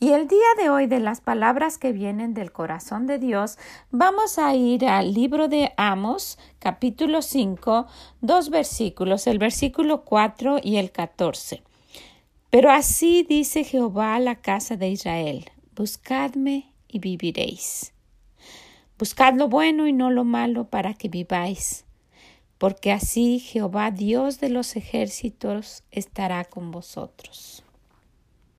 Y el día de hoy de las palabras que vienen del corazón de Dios, vamos a ir al libro de Amos, capítulo 5, dos versículos, el versículo 4 y el 14. Pero así dice Jehová a la casa de Israel, buscadme y viviréis. Buscad lo bueno y no lo malo para que viváis, porque así Jehová Dios de los ejércitos estará con vosotros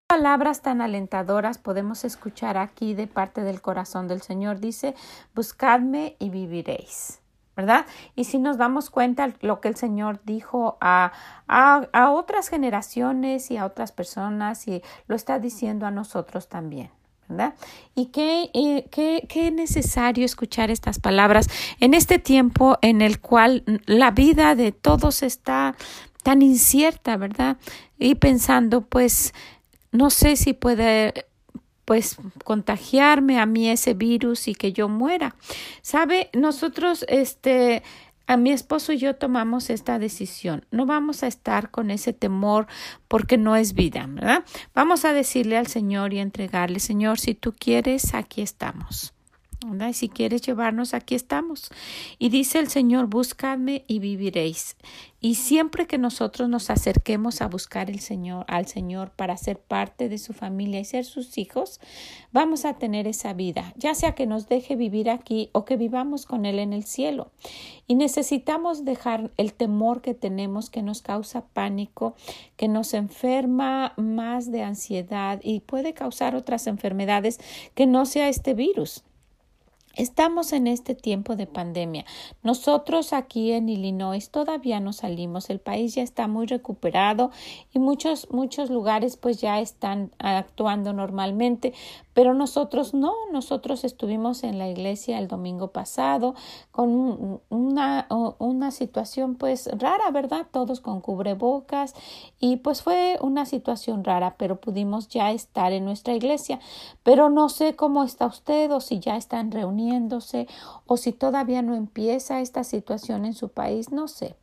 palabras tan alentadoras podemos escuchar aquí de parte del corazón del Señor. Dice, buscadme y viviréis. ¿verdad? Y si nos damos cuenta lo que el Señor dijo a, a, otras generaciones y a otras personas y lo está diciendo a nosotros también. ¿verdad? Y qué, qué, qué necesario escuchar estas palabras en este tiempo en el cual la vida de todos está tan incierta, ¿verdad? Y pensando, pues, no sé si puede pues contagiarme a mí ese virus y que yo muera. Sabe, nosotros este a mi esposo y yo tomamos esta decisión. No vamos a estar con ese temor porque no es vida, ¿verdad? Vamos a decirle al Señor y entregarle, Señor, si tú quieres, aquí estamos. Y si quieres llevarnos, aquí estamos. Y dice el Señor, buscadme y viviréis. Y siempre que nosotros nos acerquemos a buscar el Señor, al Señor para ser parte de su familia y ser sus hijos, vamos a tener esa vida, ya sea que nos deje vivir aquí o que vivamos con Él en el cielo. Y necesitamos dejar el temor que tenemos que nos causa pánico, que nos enferma más de ansiedad y puede causar otras enfermedades que no sea este virus. Estamos en este tiempo de pandemia. Nosotros aquí en Illinois todavía no salimos. El país ya está muy recuperado y muchos, muchos lugares pues ya están actuando normalmente, pero nosotros no, nosotros estuvimos en la iglesia el domingo pasado con una, una situación pues rara, ¿verdad? Todos con cubrebocas y pues fue una situación rara, pero pudimos ya estar en nuestra iglesia. Pero no sé cómo está usted o si ya están o si todavía no empieza esta situación en su país, no sé.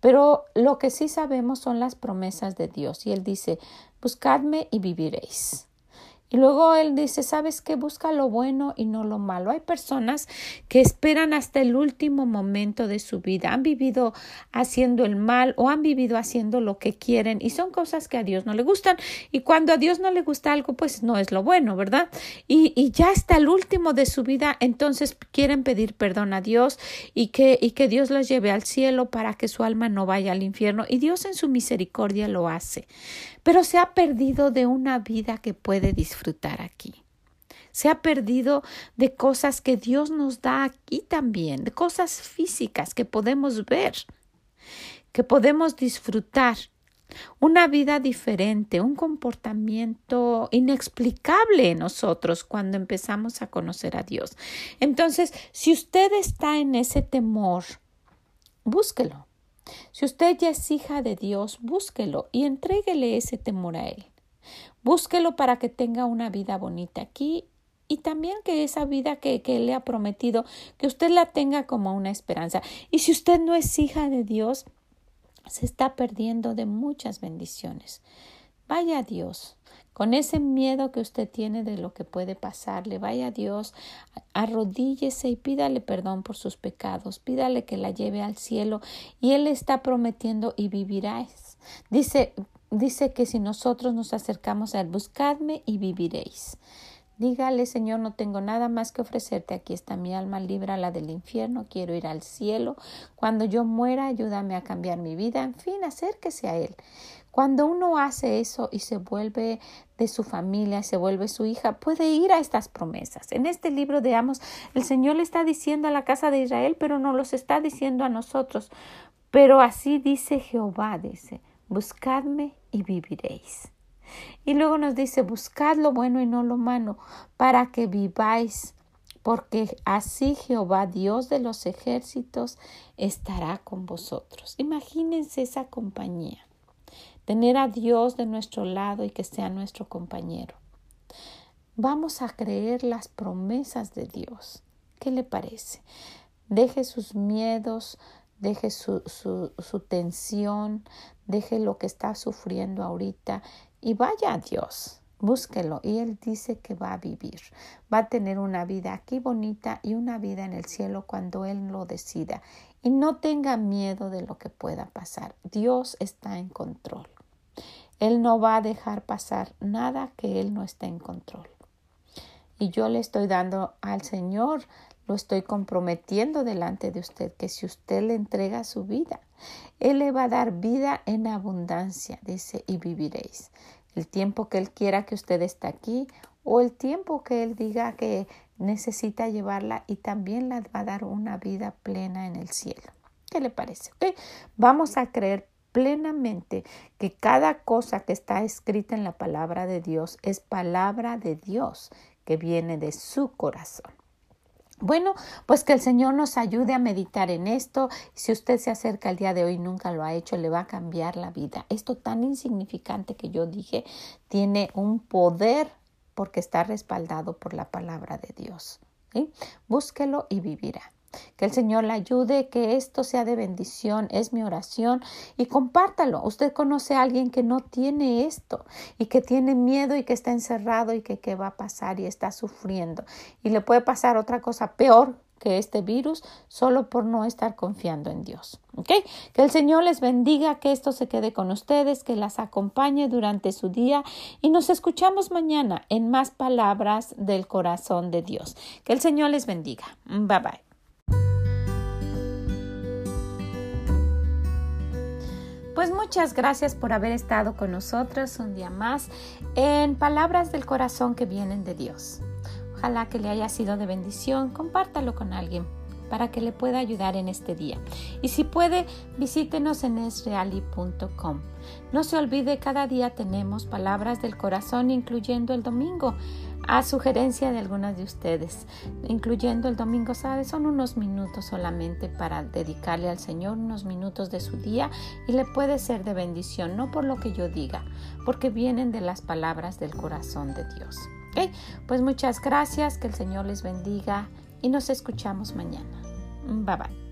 Pero lo que sí sabemos son las promesas de Dios y Él dice, buscadme y viviréis. Y luego él dice, ¿sabes qué? Busca lo bueno y no lo malo. Hay personas que esperan hasta el último momento de su vida. Han vivido haciendo el mal o han vivido haciendo lo que quieren y son cosas que a Dios no le gustan. Y cuando a Dios no le gusta algo, pues no es lo bueno, ¿verdad? Y, y ya hasta el último de su vida, entonces quieren pedir perdón a Dios y que, y que Dios los lleve al cielo para que su alma no vaya al infierno. Y Dios en su misericordia lo hace pero se ha perdido de una vida que puede disfrutar aquí. Se ha perdido de cosas que Dios nos da aquí también, de cosas físicas que podemos ver, que podemos disfrutar. Una vida diferente, un comportamiento inexplicable en nosotros cuando empezamos a conocer a Dios. Entonces, si usted está en ese temor, búsquelo. Si usted ya es hija de Dios, búsquelo y entréguele ese temor a Él. Búsquelo para que tenga una vida bonita aquí y también que esa vida que, que le ha prometido, que usted la tenga como una esperanza. Y si usted no es hija de Dios, se está perdiendo de muchas bendiciones. Vaya a Dios, con ese miedo que usted tiene de lo que puede pasarle, vaya a Dios, arrodíllese y pídale perdón por sus pecados, pídale que la lleve al cielo y Él está prometiendo y viviráis. Dice, dice que si nosotros nos acercamos a Él, buscadme y viviréis. Dígale, Señor, no tengo nada más que ofrecerte. Aquí está mi alma, líbrala del infierno. Quiero ir al cielo. Cuando yo muera, ayúdame a cambiar mi vida. En fin, acérquese a Él. Cuando uno hace eso y se vuelve de su familia, se vuelve su hija, puede ir a estas promesas. En este libro de Amos, el Señor le está diciendo a la casa de Israel, pero no los está diciendo a nosotros. Pero así dice Jehová, dice, buscadme y viviréis. Y luego nos dice, buscad lo bueno y no lo malo, para que viváis, porque así Jehová, Dios de los ejércitos, estará con vosotros. Imagínense esa compañía, tener a Dios de nuestro lado y que sea nuestro compañero. Vamos a creer las promesas de Dios. ¿Qué le parece? Deje sus miedos, deje su, su, tensión, deje lo que está sufriendo ahorita y vaya a Dios, búsquelo. Y Él dice que va a vivir, va a tener una vida aquí bonita y una vida en el cielo cuando Él lo decida. Y no tenga miedo de lo que pueda pasar. Dios está en control. Él no va a dejar pasar nada que Él no esté en control. Y yo le estoy dando al Señor lo estoy comprometiendo delante de usted, que si usted le entrega su vida, Él le va a dar vida en abundancia, dice, y viviréis. El tiempo que Él quiera que usted esté aquí o el tiempo que Él diga que necesita llevarla y también le va a dar una vida plena en el cielo. ¿Qué le parece? Vamos a creer plenamente que cada cosa que está escrita en la palabra de Dios es palabra de Dios que viene de su corazón. Bueno, pues que el Señor nos ayude a meditar en esto. Si usted se acerca el día de hoy nunca lo ha hecho, le va a cambiar la vida. Esto tan insignificante que yo dije tiene un poder porque está respaldado por la palabra de Dios. Búsquelo y vivirá. Que el Señor le ayude, que esto sea de bendición, es mi oración y compártalo. Usted conoce a alguien que no tiene esto y que tiene miedo y que está encerrado y que qué va a pasar y está sufriendo. Y le puede pasar otra cosa peor que este virus solo por no estar confiando en Dios. ¿Ok? Que el Señor les bendiga, que esto se quede con ustedes, que las acompañe durante su día y nos escuchamos mañana en más palabras del corazón de Dios. Que el Señor les bendiga. Bye bye. Pues muchas gracias por haber estado con nosotros un día más en Palabras del Corazón que vienen de Dios. Ojalá que le haya sido de bendición, compártalo con alguien para que le pueda ayudar en este día. Y si puede, visítenos en esreali.com. No se olvide, cada día tenemos palabras del corazón, incluyendo el domingo a sugerencia de algunas de ustedes, incluyendo el domingo, ¿sabes? Son unos minutos solamente para dedicarle al Señor unos minutos de su día y le puede ser de bendición, no por lo que yo diga, porque vienen de las palabras del corazón de Dios. ¿Okay? Pues muchas gracias, que el Señor les bendiga y nos escuchamos mañana. Bye bye.